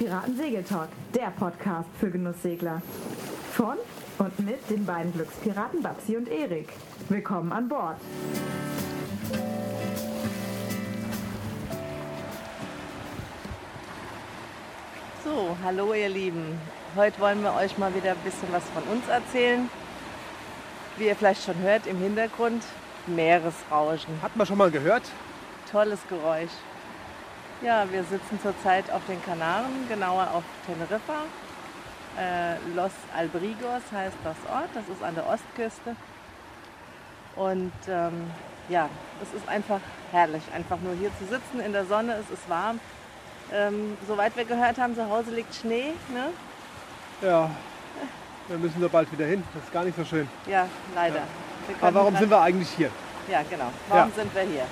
Piratensegeltalk, der Podcast für Genusssegler. Von und mit den beiden Glückspiraten Babsi und Erik. Willkommen an Bord. So, hallo ihr Lieben. Heute wollen wir euch mal wieder ein bisschen was von uns erzählen. Wie ihr vielleicht schon hört im Hintergrund, Meeresrauschen. Hat man schon mal gehört? Tolles Geräusch. Ja, wir sitzen zurzeit auf den Kanaren, genauer auf Teneriffa. Äh, Los Albrigos heißt das Ort, das ist an der Ostküste. Und ähm, ja, es ist einfach herrlich, einfach nur hier zu sitzen in der Sonne, es ist warm. Ähm, soweit wir gehört haben, zu Hause liegt Schnee. Ne? Ja, wir müssen da bald wieder hin. Das ist gar nicht so schön. Ja, leider. Ja. Aber warum sind wir eigentlich hier? Ja, genau. Warum Ja. sind wir hier?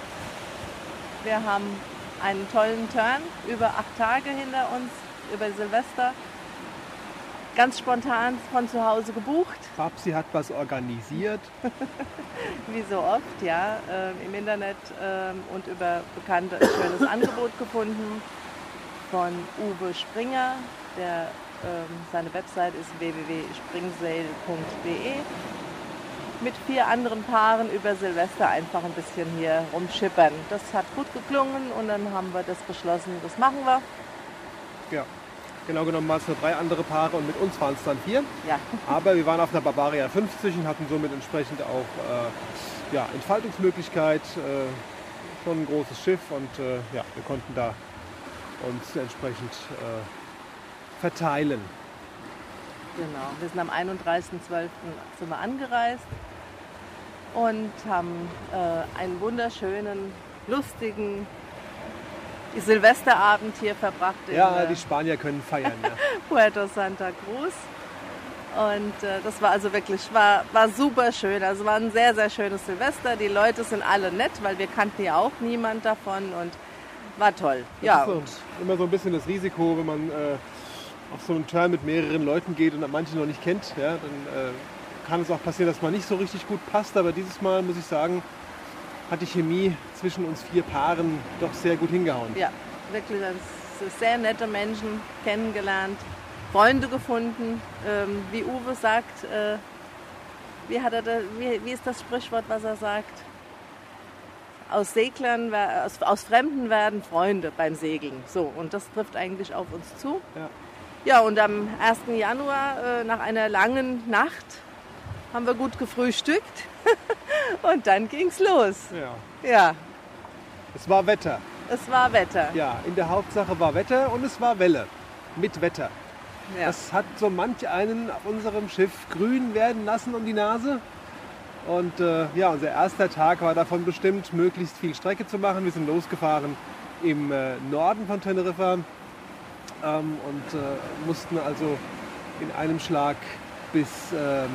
Wir haben einen tollen Turn über acht Tage hinter uns, über Silvester. Ganz spontan von zu Hause gebucht, Babsi hat was organisiert. wie so oft, ja, ähm, im Internet ähm, und über Bekannte ein schönes Angebot gefunden von Uwe Springer. Der, ähm, seine Website ist www.springsail.de. Mit vier anderen Paaren über Silvester einfach ein bisschen hier rumschippern. Das hat gut geklungen und dann haben wir das beschlossen, das machen wir. Ja. Genau genommen waren es nur drei andere Paare und mit uns waren es dann vier. Ja, Aber wir waren auf der Barbaria 50 und hatten somit entsprechend auch äh, ja, Entfaltungsmöglichkeit. Äh, schon ein großes Schiff und äh, ja, wir konnten da uns entsprechend äh, verteilen. genau. Wir sind am 31.12. sind wir angereist und haben äh, einen wunderschönen, lustigen Silvesterabend hier verbracht Ja, äh, die Spanier können feiern. Ja. Puerto Santa Cruz. Und äh, das war also wirklich, war, war super schön. Also war ein sehr, sehr schönes Silvester. Die Leute sind alle nett, weil wir kannten ja auch niemand davon und war toll. Ja, Das ist so, immer so ein bisschen das Risiko, wenn man äh, auf so einen Turn mit mehreren Leuten geht und manche noch nicht kennt, ja, dann äh, kann es auch passieren, dass man nicht so richtig gut passt. Aber dieses Mal muss ich sagen, hat die Chemie zwischen uns vier Paaren doch sehr gut hingehauen. ja, wirklich sehr nette Menschen kennengelernt, Freunde gefunden. Ähm, wie Uwe sagt, äh, wie, hat er da, wie, wie ist das Sprichwort, was er sagt? Aus Seglern, aus, aus Fremden werden Freunde beim Segeln. So, und das trifft eigentlich auf uns zu. Ja. Ja, und am 1. Januar, äh, nach einer langen Nacht, haben wir gut gefrühstückt. und dann ging's los. Ja. Ja, Es war Wetter. es war Wetter. Ja, in der Hauptsache war Wetter und es war Welle. Mit Wetter. Ja. Das hat so manch einen auf unserem Schiff grün werden lassen um die Nase. Und äh, ja, unser erster Tag war davon bestimmt, möglichst viel Strecke zu machen. Wir sind losgefahren im äh, Norden von Teneriffa ähm, und äh, mussten also in einem Schlag bis, ähm,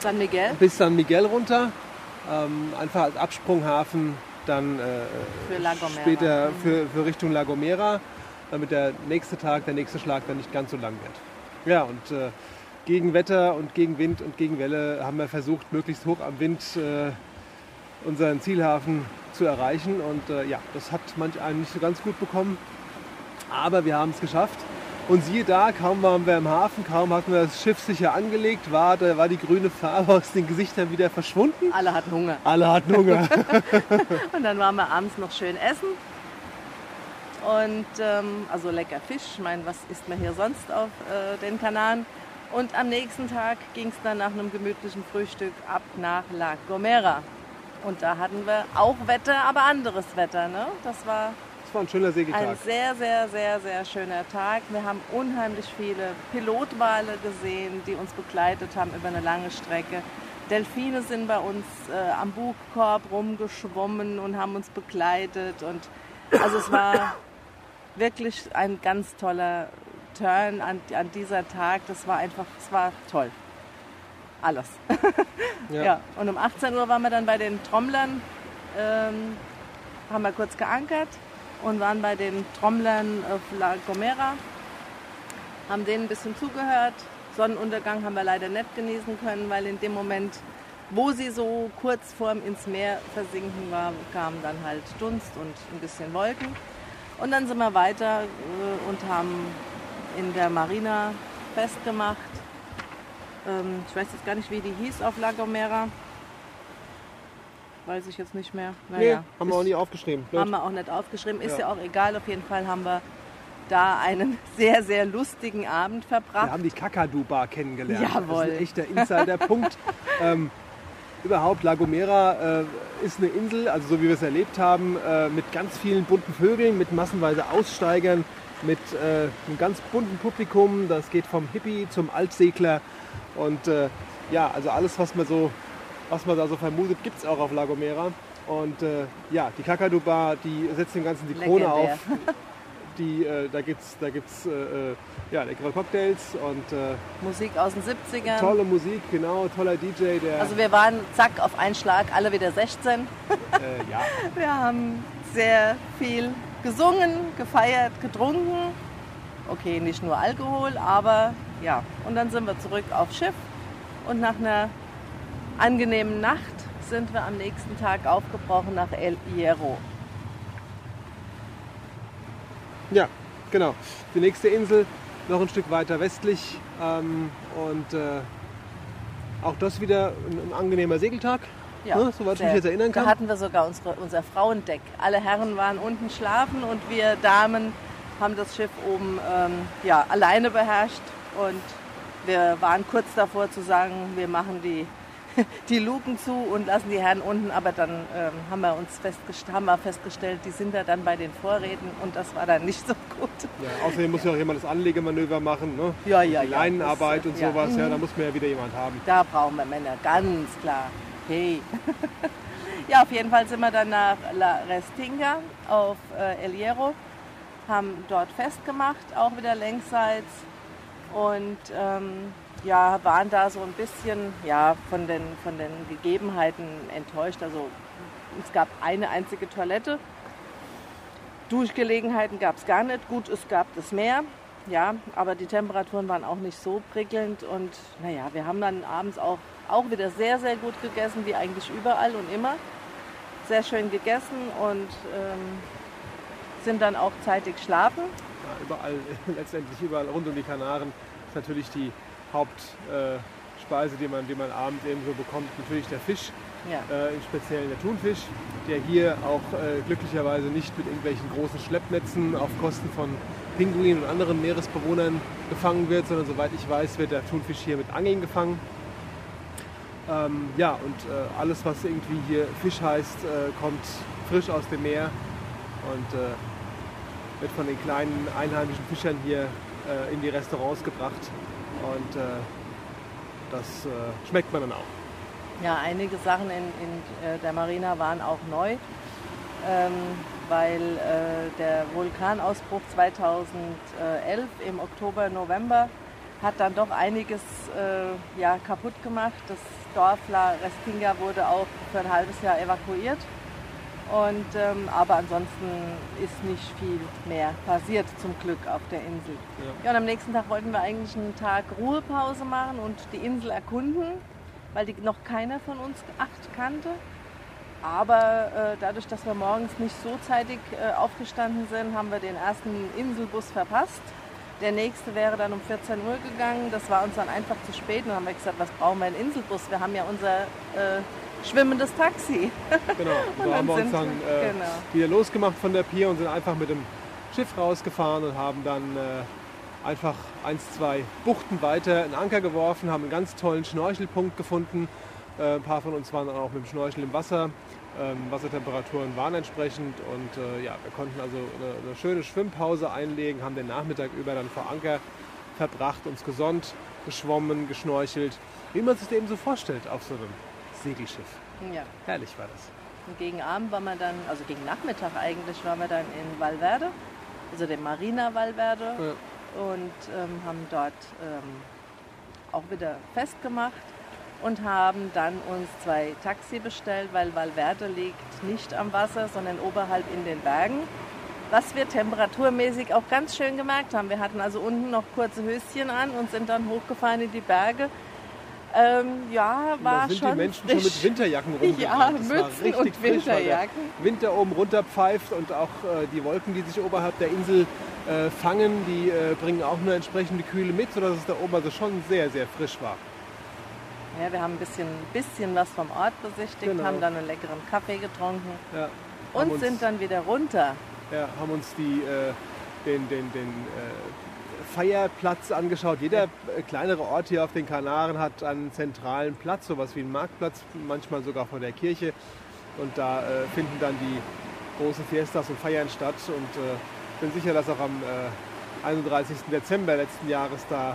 San Miguel bis San Miguel runter. Ähm, einfach als Absprunghafen dann äh, für später für, für Richtung La Gomera, damit der nächste Tag, der nächste Schlag dann nicht ganz so lang wird. Ja, und äh, gegen Wetter und gegen Wind und gegen Welle haben wir versucht, möglichst hoch am Wind äh, unseren Zielhafen zu erreichen. Und äh, ja, das hat manch einen nicht so ganz gut bekommen. Aber wir haben es geschafft. Und siehe da, kaum waren wir im Hafen, kaum hatten wir das Schiff sicher angelegt, war, da war die grüne Farbe aus den Gesichtern wieder verschwunden. Alle hatten Hunger. Alle hatten Hunger. Und dann waren wir abends noch schön essen. Und ähm, also lecker Fisch. Ich meine, was isst man hier sonst auf äh, den Kanaren? Und am nächsten Tag ging es dann nach einem gemütlichen Frühstück ab nach La Gomera. Und da hatten wir auch Wetter, aber anderes Wetter. Ne? Das war Das war ein schöner ein Segeltag. sehr, sehr, sehr, sehr schöner Tag. Wir haben unheimlich viele Pilotwale gesehen, die uns begleitet haben über eine lange Strecke. Delfine sind bei uns äh, am Bugkorb rumgeschwommen und haben uns begleitet. Und also es war wirklich ein ganz toller Turn an, an dieser Tag. Das war einfach, es war toll. Alles. Ja. Und um 18 Uhr waren wir dann bei den Trommlern, ähm, haben wir kurz geankert und waren bei den Trommlern auf La Gomera, haben denen ein bisschen zugehört. Sonnenuntergang haben wir leider nicht genießen können, weil in dem Moment, wo sie so kurz vorm ins Meer versinken war, kam dann halt Dunst und ein bisschen Wolken. Und dann sind wir weiter äh, und haben in der Marina festgemacht. Ähm, ich weiß jetzt gar nicht, wie die hieß auf La Gomera. Weiß ich jetzt nicht mehr. Naja, nee, haben wir auch nie aufgeschrieben. Blöd. Haben wir auch nicht aufgeschrieben. Ist ja. ja auch egal. Auf jeden Fall haben wir da einen sehr, sehr lustigen Abend verbracht. Wir haben die Kakadu-Bar kennengelernt. Jawohl. Das ist ein echter Insider-Punkt. ähm, überhaupt, La Gomera äh, ist eine Insel, also so wie wir es erlebt haben, äh, mit ganz vielen bunten Vögeln, mit massenweise Aussteigern, mit äh, einem ganz bunten Publikum. Das geht vom Hippie zum Altsegler. Und äh, ja, also alles, was man so was man da so vermutet, gibt es auch auf La Gomera. Und äh, ja, die Kakadu Bar, die setzt dem Ganzen die Krone auf. Die, äh, da gibt es da gibt's, äh, äh, ja, leckere Cocktails und äh, Musik aus den 70ern. Tolle Musik, genau, toller DJ. Der also wir waren zack auf einen Schlag alle wieder 16. Äh, ja. Wir haben sehr viel gesungen, gefeiert, getrunken. Okay, nicht nur Alkohol, aber ja. Und dann sind wir zurück aufs Schiff und nach einer angenehmen Nacht sind wir am nächsten Tag aufgebrochen nach El Hierro. Ja, genau. Die nächste Insel noch ein Stück weiter westlich ähm, und äh, auch das wieder ein, ein angenehmer Segeltag. Ja, ne, soweit ich mich jetzt erinnern kann. Da hatten wir sogar unsere, unser Frauendeck. Alle Herren waren unten schlafen und wir Damen haben das Schiff oben ähm, ja, alleine beherrscht. Und wir waren kurz davor zu sagen, wir machen die die Luken zu und lassen die Herren unten. Aber dann ähm, haben, wir uns festgest haben wir festgestellt, die sind da dann bei den Vorräten und das war dann nicht so gut. Ja, außerdem muss ja auch jemand das Anlegemanöver machen. Ne? Ja, ja, die Leinenarbeit das, und ja. sowas. Ja, da muss man ja wieder jemand haben. Da brauchen wir Männer, ganz klar. Hey. ja, auf jeden Fall sind wir dann nach La Restinga auf äh, El Hierro, haben dort festgemacht, auch wieder längsseits. Und ähm, ja, waren da so ein bisschen ja, von, den, von den Gegebenheiten enttäuscht. Also es gab eine einzige Toilette. Duschgelegenheiten gab es gar nicht. Gut, es gab das Meer, ja, aber die Temperaturen waren auch nicht so prickelnd. Und naja, wir haben dann abends auch, auch wieder sehr, sehr gut gegessen, wie eigentlich überall und immer. Sehr schön gegessen und ähm, sind dann auch zeitig schlafen. Ja, überall, letztendlich überall rund um die Kanaren ist natürlich die Hauptspeise, äh, die, man, die man abends eben so bekommt, natürlich der Fisch. Ja. Äh, im Speziellen der Thunfisch, der hier auch äh, glücklicherweise nicht mit irgendwelchen großen Schleppnetzen auf Kosten von Pinguinen und anderen Meeresbewohnern gefangen wird, sondern soweit ich weiß, wird der Thunfisch hier mit Angeln gefangen. Ähm, ja, und äh, alles, was irgendwie hier Fisch heißt, äh, kommt frisch aus dem Meer und äh, wird von den kleinen einheimischen Fischern hier in die Restaurants gebracht und äh, das äh, schmeckt man dann auch. Ja, einige Sachen in, in äh, der Marina waren auch neu, ähm, weil äh, der Vulkanausbruch 2011 im Oktober, November hat dann doch einiges äh, ja, kaputt gemacht. Das Dorf La Restinga wurde auch für ein halbes Jahr evakuiert. Und, ähm, aber ansonsten ist nicht viel mehr passiert, zum Glück auf der Insel. Ja. ja. und am nächsten Tag wollten wir eigentlich einen Tag Ruhepause machen und die Insel erkunden, weil die noch keiner von uns acht kannte. Aber äh, dadurch, dass wir morgens nicht so zeitig äh, aufgestanden sind, haben wir den ersten Inselbus verpasst. Der nächste wäre dann um 14 Uhr gegangen. Das war uns dann einfach zu spät. Und dann haben wir gesagt, was brauchen wir einen Inselbus? Wir haben ja unser äh, schwimmendes Taxi. Genau, so haben wir uns dann äh, genau. wieder losgemacht von der Pier und sind einfach mit dem Schiff rausgefahren und haben dann äh, einfach eins, zwei Buchten weiter einen Anker geworfen, haben einen ganz tollen Schnorchelpunkt gefunden. Äh, ein paar von uns waren auch mit dem Schnorchel im Wasser. Ähm, Wassertemperaturen waren entsprechend und äh, ja, wir konnten also eine, eine, schöne Schwimmpause einlegen, haben den Nachmittag über dann vor Anker verbracht, uns gesonnt, geschwommen, geschnorchelt, wie man sich das eben so vorstellt auf so einem Segelschiff. Ja. Herrlich war das. Und gegen Abend waren wir dann, also gegen Nachmittag eigentlich, waren wir dann in Valverde, also dem Marina Valverde ja. und ähm, haben dort ähm, auch wieder festgemacht und haben dann uns zwei Taxi bestellt, weil Valverde liegt nicht am Wasser, sondern oberhalb in den Bergen. Was wir temperaturmäßig auch ganz schön gemerkt haben. Wir hatten also unten noch kurze Höschen an und sind dann hochgefahren in die Berge Ähm, ja, war da sind schon die Menschen frisch. schon mit Winterjacken rumgerannt. Ja, Das war Mützen richtig und Winterjacken. Winter oben runter pfeift und auch äh, die Wolken, die sich oberhalb der Insel äh, fangen, die äh, bringen auch eine entsprechende Kühle mit, sodass es da oben also schon sehr, sehr frisch war. Ja, wir haben ein bisschen, bisschen was vom Ort besichtigt, Genau. haben dann einen leckeren Kaffee getrunken Ja, und uns- sind dann wieder runter. Ja, haben uns die, äh, den, den, den äh, Feierplatz angeschaut. Jeder äh, kleinere Ort hier auf den Kanaren hat einen zentralen Platz, sowas wie einen Marktplatz, manchmal sogar vor der Kirche. Und da äh, finden dann die großen Fiestas und Feiern statt. Und äh, bin sicher, dass auch am äh, 31. Dezember letzten Jahres da äh,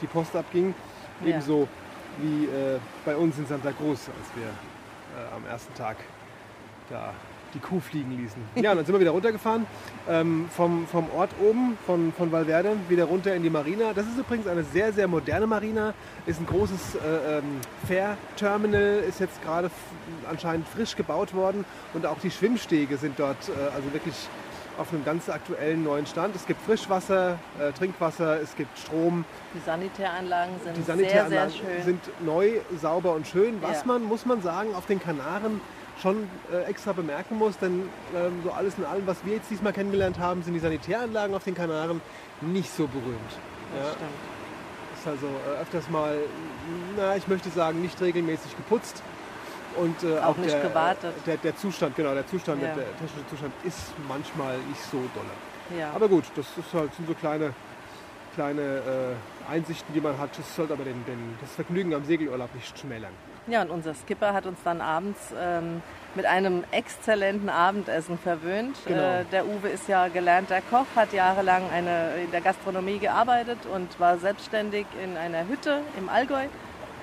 die Post abging. Ja. Ebenso wie äh, bei uns in Santa Cruz, als wir am ersten Tag da die Kuh fliegen ließen. Ja, und dann sind wir wieder runtergefahren ähm, vom, vom Ort oben, von, von Valverde, wieder runter in die Marina. Das ist übrigens eine sehr, sehr moderne Marina, ist ein großes äh, ähm, Fährterminal, ist jetzt gerade anscheinend frisch gebaut worden und auch die Schwimmstege sind dort äh, also wirklich auf einem ganz aktuellen neuen Stand. Es gibt Frischwasser, äh, Trinkwasser, es gibt Strom, Die Sanitäranlagen sind die sehr, sehr Sanitäranlagen schön. sind neu, sauber und schön. Was Ja. man, muss man sagen, auf den Kanaren schon äh, extra bemerken muss, denn ähm, so alles in allem, was wir jetzt diesmal kennengelernt haben, sind die Sanitäranlagen auf den Kanaren nicht so berühmt. das Ja, stimmt. ist also äh, öfters mal, na, ich möchte sagen, nicht regelmäßig geputzt. Und äh, Auch auch, nicht der, gewartet. Der, der Zustand, genau, der Zustand, Ja. der, der technische Zustand ist manchmal nicht so dolle. Ja. Aber gut, das ist halt, sind so kleine, kleine äh, Einsichten, die man hat. Das sollte aber den, den, das Vergnügen am Segelurlaub nicht schmälern. Ja, und unser Skipper hat uns dann abends ähm, mit einem exzellenten Abendessen verwöhnt. Genau. Äh, der Uwe ist ja gelernter Koch, hat jahrelang eine, in der Gastronomie gearbeitet und war selbstständig in einer Hütte im Allgäu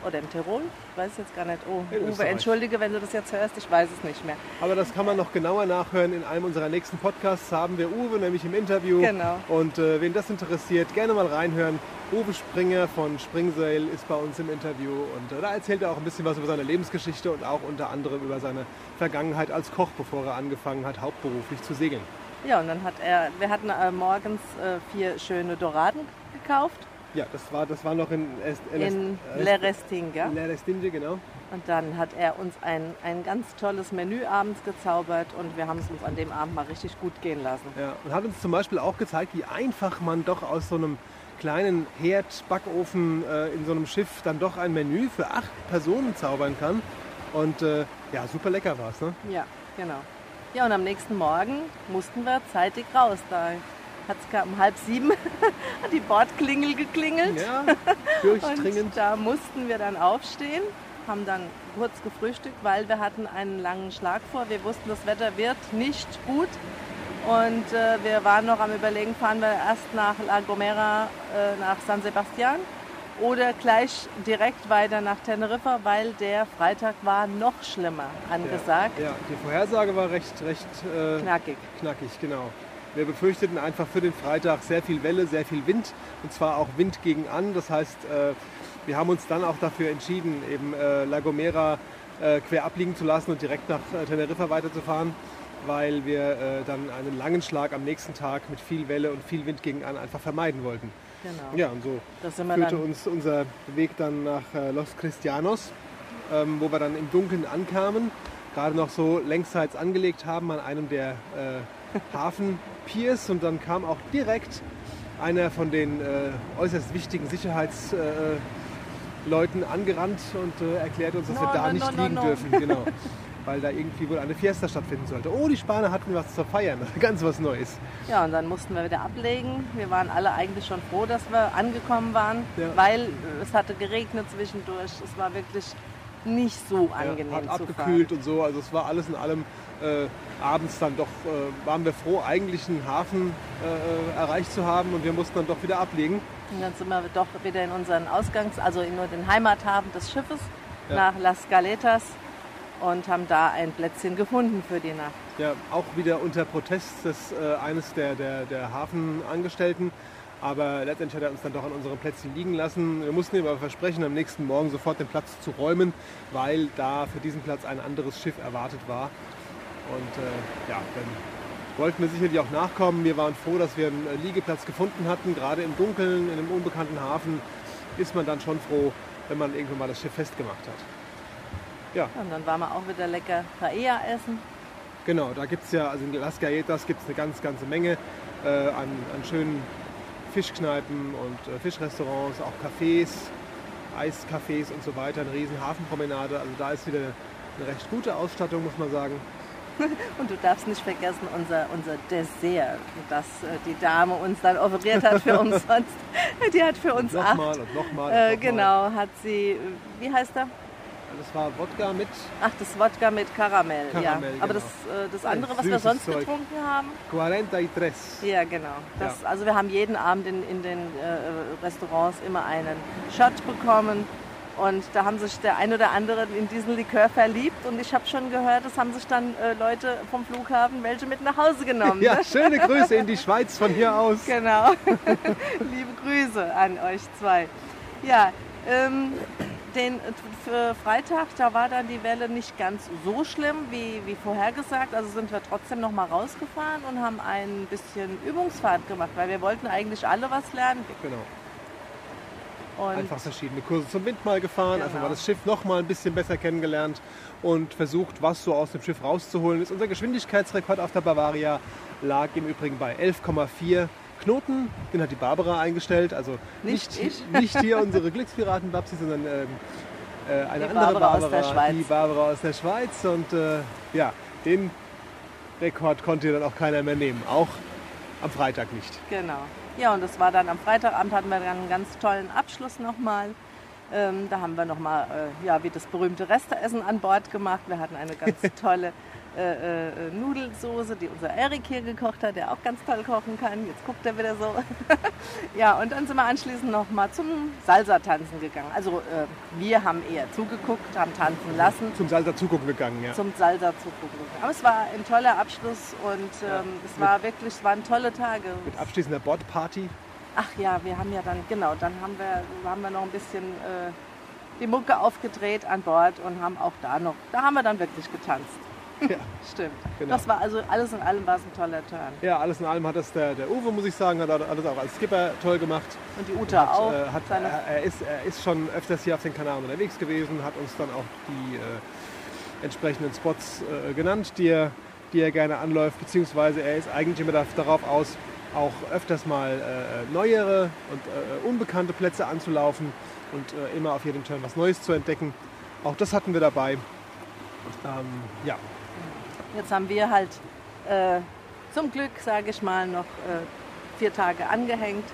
oder im Tirol. Ich weiß jetzt gar nicht. Oh, In Uwe, entschuldige, wenn du das jetzt hörst, ich weiß es nicht mehr. Aber das kann man noch genauer nachhören. In einem unserer nächsten Podcasts haben wir Uwe nämlich im Interview. Genau. Und äh, wen das interessiert, gerne mal reinhören. Uwe Springer von Springsail ist bei uns im Interview und äh, da erzählt er auch ein bisschen was über seine Lebensgeschichte und auch unter anderem über seine Vergangenheit als Koch, bevor er angefangen hat, hauptberuflich zu segeln. Ja, und dann hat er, wir hatten äh, morgens äh, vier schöne Doraden gekauft Ja, das war, das war noch in, Est, in Est- Le Restinga. Le Restinge, genau. Und dann hat er uns ein, ein ganz tolles Menü abends gezaubert und wir haben es uns an dem Abend mal richtig gut gehen lassen. Ja, und hat uns zum Beispiel auch gezeigt, wie einfach man doch aus so einem kleinen Herd, Backofen äh, in so einem Schiff dann doch ein Menü für acht Personen zaubern kann. Und äh, ja, super lecker war es. Ne? Ja, genau. Ja, und am nächsten Morgen mussten wir zeitig raus. Da hat es um halb sieben hat die Bordklingel geklingelt. Ja, Und durchdringend. da mussten wir dann aufstehen, haben dann kurz gefrühstückt, weil wir hatten einen langen Schlag vor. Wir wussten, das Wetter wird nicht gut. Und äh, wir waren noch am Überlegen, fahren wir erst nach La Gomera, äh, nach San Sebastian oder gleich direkt weiter nach Teneriffa, weil der Freitag war noch schlimmer angesagt. Ja, die Vorhersage war recht, recht äh, Knackig. knackig, genau. Wir befürchteten einfach für den Freitag sehr viel Welle, sehr viel Wind und zwar auch Wind gegen an. Das heißt, äh, wir haben uns dann auch dafür entschieden, eben äh, La Gomera äh, quer abliegen zu lassen und direkt nach Teneriffa weiterzufahren, weil wir dann einen langen Schlag am nächsten Tag mit viel Welle und viel Wind gegen an einfach vermeiden wollten. Genau. Ja, und so führte uns unser Weg dann nach Los Cristianos, ähm, wo wir dann im Dunkeln ankamen, gerade noch so längsseits angelegt haben an einem der äh, Hafenpiers und dann kam auch direkt einer von den äh, äußerst wichtigen Sicherheitsleuten äh, angerannt und äh, erklärte uns, dass wir No, da no, nicht no, liegen dürfen. Genau. Weil da irgendwie wohl eine Fiesta stattfinden sollte. Oh, die Spanier hatten was zu feiern. Ganz was Neues. Ja, und dann mussten wir wieder ablegen. Wir waren alle eigentlich schon froh, dass wir angekommen waren, Ja. weil äh, es hatte geregnet zwischendurch. Es war wirklich nicht so angenehm ja, hat abgekühlt und so. Also es war alles in allem abends dann doch, äh, waren wir froh, eigentlich einen Hafen äh, erreicht zu haben und wir mussten dann doch wieder ablegen. Und dann sind wir doch wieder in unseren Ausgangs-, also in nur den Heimathafen des Schiffes Ja. nach Las Galetas und haben da ein Plätzchen gefunden für die Nacht. Ja, auch wieder unter Protest des äh, eines der, der, der Hafenangestellten. Aber letztendlich hat er uns dann doch an unserem Plätzchen liegen lassen. Wir mussten ihm aber versprechen, am nächsten Morgen sofort den Platz zu räumen, weil da für diesen Platz ein anderes Schiff erwartet war. Und äh, ja, dann wollten wir sicherlich auch nachkommen. Wir waren froh, dass wir einen äh, Liegeplatz gefunden hatten. Gerade im Dunkeln, in einem unbekannten Hafen, ist man dann schon froh, wenn man irgendwann mal das Schiff festgemacht hat. Ja. Und dann waren wir auch wieder lecker Paella essen. Genau, da gibt es ja, also in Las Galletas gibt es eine ganz, ganze Menge äh, an, an schönen Fischkneipen und äh, Fischrestaurants, auch Cafés, Eiscafés und so weiter, eine riesen Hafenpromenade. Also da ist wieder eine recht gute Ausstattung, muss man sagen. Und du darfst nicht vergessen, unser, unser Dessert, das äh, die Dame uns dann offeriert hat für umsonst. Die hat für uns und acht. nochmal und nochmal. Äh, genau, hat sie, wie heißt er? Das war Wodka mit Ach, das Wodka mit Karamell. ja. Karamell, Aber genau. das, äh, das Ein andere, was wir sonst Zeug. getrunken haben, 43. ja genau. Das, Also wir haben jeden Abend in, in den äh, Restaurants immer einen Shot bekommen. Und da haben sich der ein oder andere in diesen Likör verliebt. Und ich habe schon gehört, es haben sich dann äh, Leute vom Flughafen welche mit nach Hause genommen. Ja, ne? schöne Grüße in die Schweiz von hier aus. Genau. Liebe Grüße an euch zwei. Ja, ähm, den für Freitag, da war dann die Welle nicht ganz so schlimm wie, wie vorhergesagt. Also sind wir trotzdem noch mal rausgefahren und haben ein bisschen Übungsfahrt gemacht, weil wir wollten eigentlich alle was lernen. Genau. Und Einfach verschiedene Kurse zum Wind mal gefahren, Genau. einfach mal das Schiff noch mal ein bisschen besser kennengelernt und versucht, was so aus dem Schiff rauszuholen ist. Unser Geschwindigkeitsrekord auf der Bavaria lag im Übrigen bei 11,4 Knoten. Den hat die Barbara eingestellt, also Nicht ich. nicht hier unsere Glückspiraten Babsi, sondern ähm, äh, eine Die andere Barbara aus Barbara, der Schweiz. die Barbara aus der Schweiz. Und äh, ja, den Rekord konnte dann auch keiner mehr nehmen, auch am Freitag nicht. Genau. Ja, und das war dann am Freitagabend hatten wir dann einen ganz tollen Abschluss nochmal. Ähm, da haben wir nochmal, äh, ja, wie das berühmte Resteessen an Bord gemacht. Wir hatten eine ganz tolle äh, äh, Nudelsoße, die unser Erik hier gekocht hat, der auch ganz toll kochen kann. Jetzt guckt er wieder so. ja, und dann sind wir anschließend nochmal zum Salsa-Tanzen gegangen. Also äh, wir haben eher zugeguckt, haben tanzen lassen Zum Salsa zugucken gegangen, ja. zum Salsa zugucken. Aber es war ein toller Abschluss und ähm, es war wirklich, es waren tolle Tage. Mit abschließender Bordparty. Ach ja, wir haben ja dann, genau, dann haben wir, haben wir noch ein bisschen äh, die Mucke aufgedreht an Bord und haben auch da noch, da haben wir dann wirklich getanzt. Ja. Stimmt. Genau. Das war also alles in allem war es ein toller Turn. Ja, alles in allem hat das der, der Uwe, muss ich sagen, hat alles auch als Skipper toll gemacht. Und die Uta auch. Äh, hat, er, er, ist, er ist schon öfters hier auf den Kanaren unterwegs gewesen, hat uns dann auch die äh, entsprechenden Spots äh, genannt, die er, die er gerne anläuft, beziehungsweise er ist eigentlich immer da- darauf aus, auch öfters mal äh, neuere und äh, unbekannte Plätze anzulaufen und äh, immer auf jedem Turn was Neues zu entdecken. Auch das hatten wir dabei. Ähm, ja, Jetzt haben wir halt äh, zum Glück, sage ich mal, noch äh, vier Tage angehängt.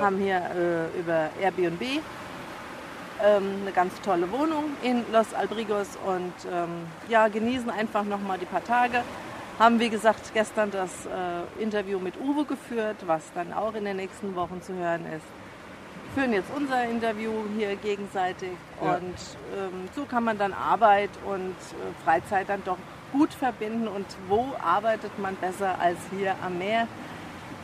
Haben hier äh, über Airbnb ähm, eine ganz tolle Wohnung in Los Albrigos und ähm, ja, genießen einfach noch mal die paar Tage. Haben, wie gesagt, gestern das äh, Interview mit Uwe geführt, was dann auch in den nächsten Wochen zu hören ist. Führen jetzt unser Interview hier gegenseitig Ja. und ähm, so kann man dann Arbeit und äh, Freizeit dann doch gut verbinden. Und wo arbeitet man besser als hier am Meer?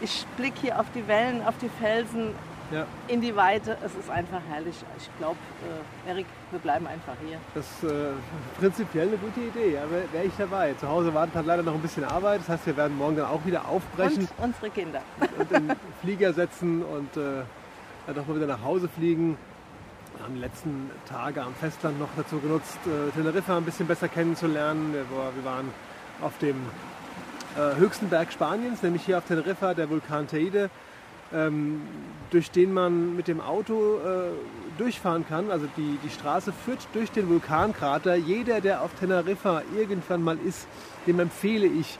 Ich blicke hier auf die Wellen, auf die Felsen, ja. in die Weite. Es ist einfach herrlich. Ich glaube, äh, Erik, wir bleiben einfach hier. Das ist äh, prinzipiell eine gute Idee, ja, wäre wär ich dabei. Zu Hause wartet halt leider noch ein bisschen Arbeit, das heißt, wir werden morgen dann auch wieder aufbrechen Und unsere Kinder. und in den Flieger setzen und äh, dann doch mal wieder nach Hause fliegen. Wir haben die letzten Tage am Festland noch dazu genutzt, äh, Teneriffa ein bisschen besser kennenzulernen. Wir, war- wir waren auf dem äh, höchsten Berg Spaniens, nämlich hier auf Teneriffa, der Vulkan Teide, ähm, durch den man mit dem Auto äh, durchfahren kann. Also die, die Straße führt durch den Vulkankrater. Jeder, der auf Teneriffa irgendwann mal ist, dem empfehle ich,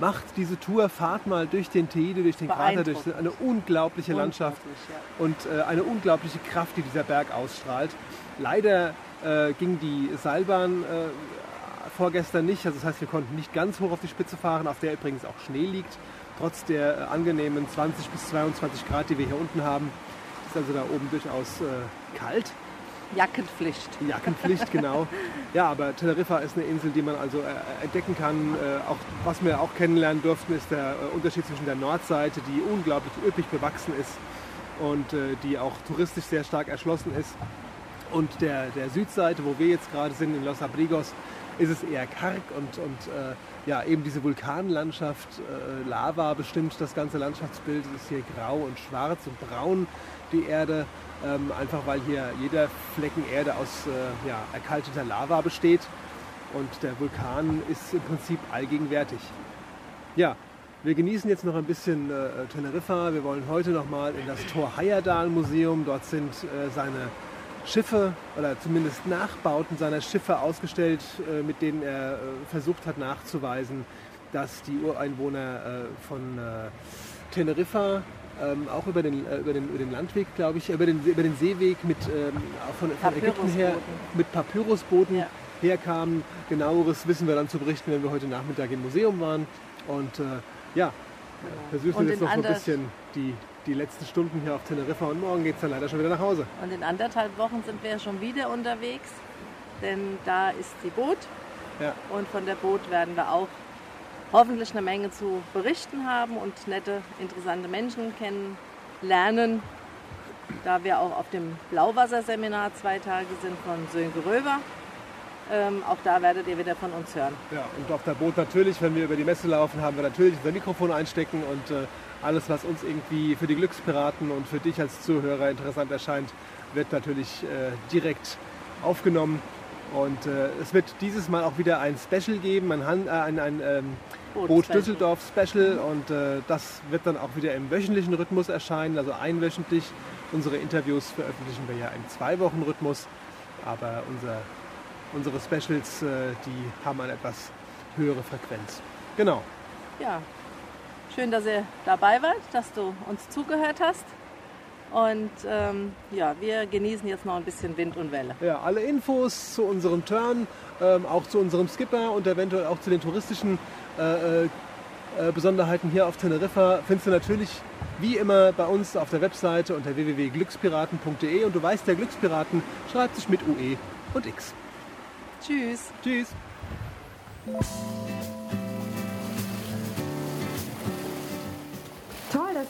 macht diese Tour, fahrt mal durch den Teide, durch den Krater, durch eine unglaubliche Landschaft ja. und äh, eine unglaubliche Kraft, die dieser Berg ausstrahlt. Leider äh, ging die Seilbahn äh, vorgestern nicht, also das heißt, wir konnten nicht ganz hoch auf die Spitze fahren, auf der übrigens auch Schnee liegt, trotz der äh, angenehmen 20 bis 22 Grad, die wir hier unten haben. Ist also da oben durchaus äh, kalt. Jackenpflicht. Jackenpflicht, genau. Ja, aber Teneriffa ist eine Insel, die man also äh, entdecken kann. Äh, auch, was wir auch kennenlernen durften, ist der äh, Unterschied zwischen der Nordseite, die unglaublich üppig bewachsen ist und äh, die auch touristisch sehr stark erschlossen ist, und der, der Südseite, wo wir jetzt gerade sind, in Los Abrigos, ist es eher karg und, und äh, ja, eben diese Vulkanlandschaft, äh, Lava bestimmt das ganze Landschaftsbild. Es ist hier grau und schwarz und braun die Erde, ähm, einfach weil hier jeder Flecken Erde aus äh, ja, erkalteter Lava besteht und der Vulkan ist im Prinzip allgegenwärtig. Ja, wir genießen jetzt noch ein bisschen äh, Teneriffa. Wir wollen heute noch mal in das Tor Hayadal Museum. Dort sind äh, seine Schiffe oder zumindest Nachbauten seiner Schiffe ausgestellt, äh, mit denen er äh, versucht hat nachzuweisen, dass die Ureinwohner äh, von Teneriffa ähm, auch über den, über, den, über den Landweg, glaube ich, über den, über den Seeweg mit, ähm, von, von Ägypten her mit Papyrusbooten ja. herkamen. Genaueres wissen wir dann zu berichten, wenn wir heute Nachmittag im Museum waren. Und ja, versuchen wir jetzt noch so ein bisschen die, die letzten Stunden hier auf Teneriffa und morgen geht es dann leider schon wieder nach Hause. Und in anderthalb Wochen sind wir schon wieder unterwegs, denn da ist die Boot. Ja. Und von der Boot werden wir auch hoffentlich eine Menge zu berichten haben und nette, interessante Menschen kennenlernen. Da wir auch auf dem Blauwasserseminar zwei Tage sind von Sönke Röver. Ähm, auch da werdet ihr wieder von uns hören. Ja, und auf der Boot natürlich, wenn wir über die Messe laufen, haben wir natürlich unser Mikrofon einstecken und äh, alles, was uns irgendwie für die Glückspiraten und für dich als Zuhörer interessant erscheint, wird natürlich äh, direkt aufgenommen. Und äh, es wird dieses Mal auch wieder ein Special geben, ein, Han äh, ein, ein ähm, Boot Düsseldorf Special. Und äh, das wird dann auch wieder im wöchentlichen Rhythmus erscheinen, also einwöchentlich. Unsere Interviews veröffentlichen wir ja im Zwei-Wochen-Rhythmus. Aber unser unsere Specials, äh, die haben eine etwas höhere Frequenz. Genau. Ja, schön, dass ihr dabei wart, dass du uns zugehört hast. Und ähm, ja, wir genießen jetzt noch ein bisschen Wind und Welle. Ja, alle Infos zu unserem Turn, ähm, auch zu unserem Skipper und eventuell auch zu den touristischen äh, äh, Besonderheiten hier auf Teneriffa findest du natürlich wie immer bei uns auf der Webseite unter www.glückspiraten.de und du weißt, der Glückspiraten schreibt sich mit UE und X. Tschüss. Tschüss.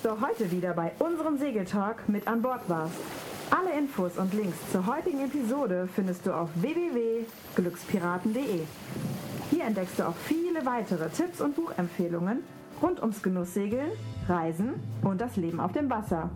Du heute wieder bei unserem Segeltalk mit an Bord warst. Alle Infos und Links zur heutigen Episode findest du auf www.glückspiraten.de. Hier entdeckst du auch viele weitere Tipps und Buchempfehlungen rund ums Genusssegeln, Reisen und das Leben auf dem Wasser.